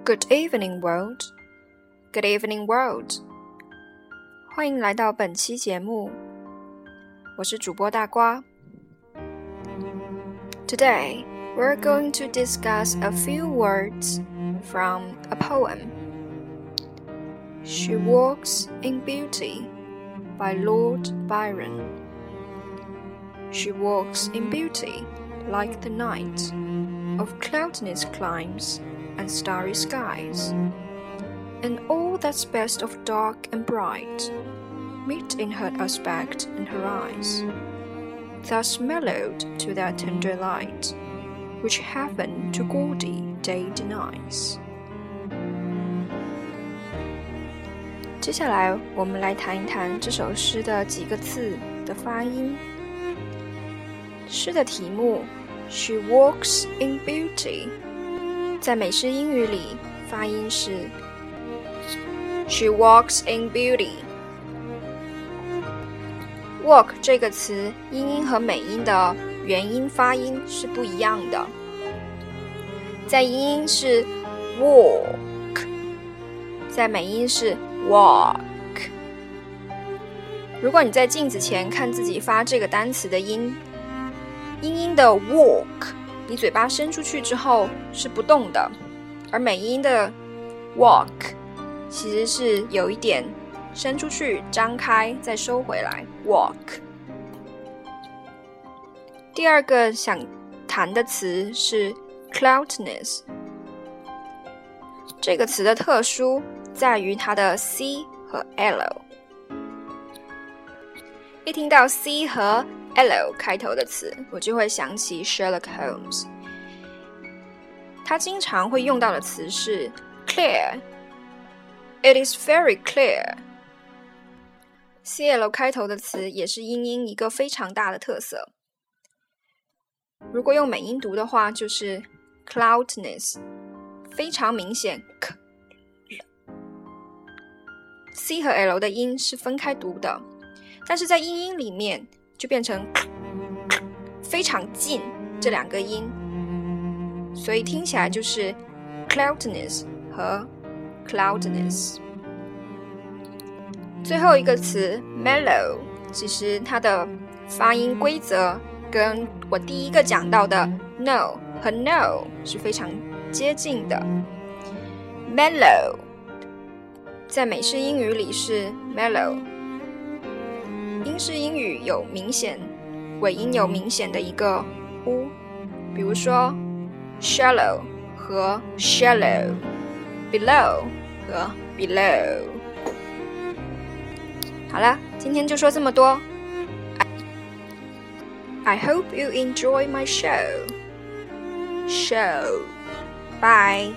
Good evening, world. Good evening, world. 欢迎来到本期节目，我是主播大瓜。Today, we're going to discuss a few words from a poem. She Walks in Beauty by Lord Byron. She walks in beauty like the night of cloudless climes and starry skies, and all that's best of dark and bright meet in her aspect and her eyes, thus mellowed to that tender light which heaven to gaudy day denies. 接下来，我们来谈一谈这首诗的几个字的发音。诗的题目 "She walks in beauty"，在美式英语里发音是 "She walks in beauty"。walk 这个词英音和美音的元音发音是不一样的，在英音是 walk，在美音是 walk。如果你在镜子前看自己发这个单词的音，英音的 walk，你嘴巴伸出去之后是不动的，而美音的 walk 其实是有一点伸出去、张开再收回来 walk。第二个想谈的词是 cloudiness，这个词的特殊在于它的 c 和 l。一听到 c 和 L 开头的词，我就会想起 Sherlock Holmes。他经常会用到的词是 clear。It is very clear。CL 开头的词也是英音一个非常大的特色。如果用美音读的话，就是 cloudiness，非常明显。C 和 L 的音是分开读的，但是在英音里面。就变成非常近这两个音，所以听起来就是 cloudiness 和 cloudiness。最后一个词 mellow，其实它的发音规则跟我第一个讲到的 no 和 no 是非常接近的。mellow 在美式英语里是 mellow。英式英语有明显尾音，有明显的一个 u，比如说 shallow 和 shallow，below 和 below。好了，今天就说这么多。I hope you enjoy my show. Show. Bye.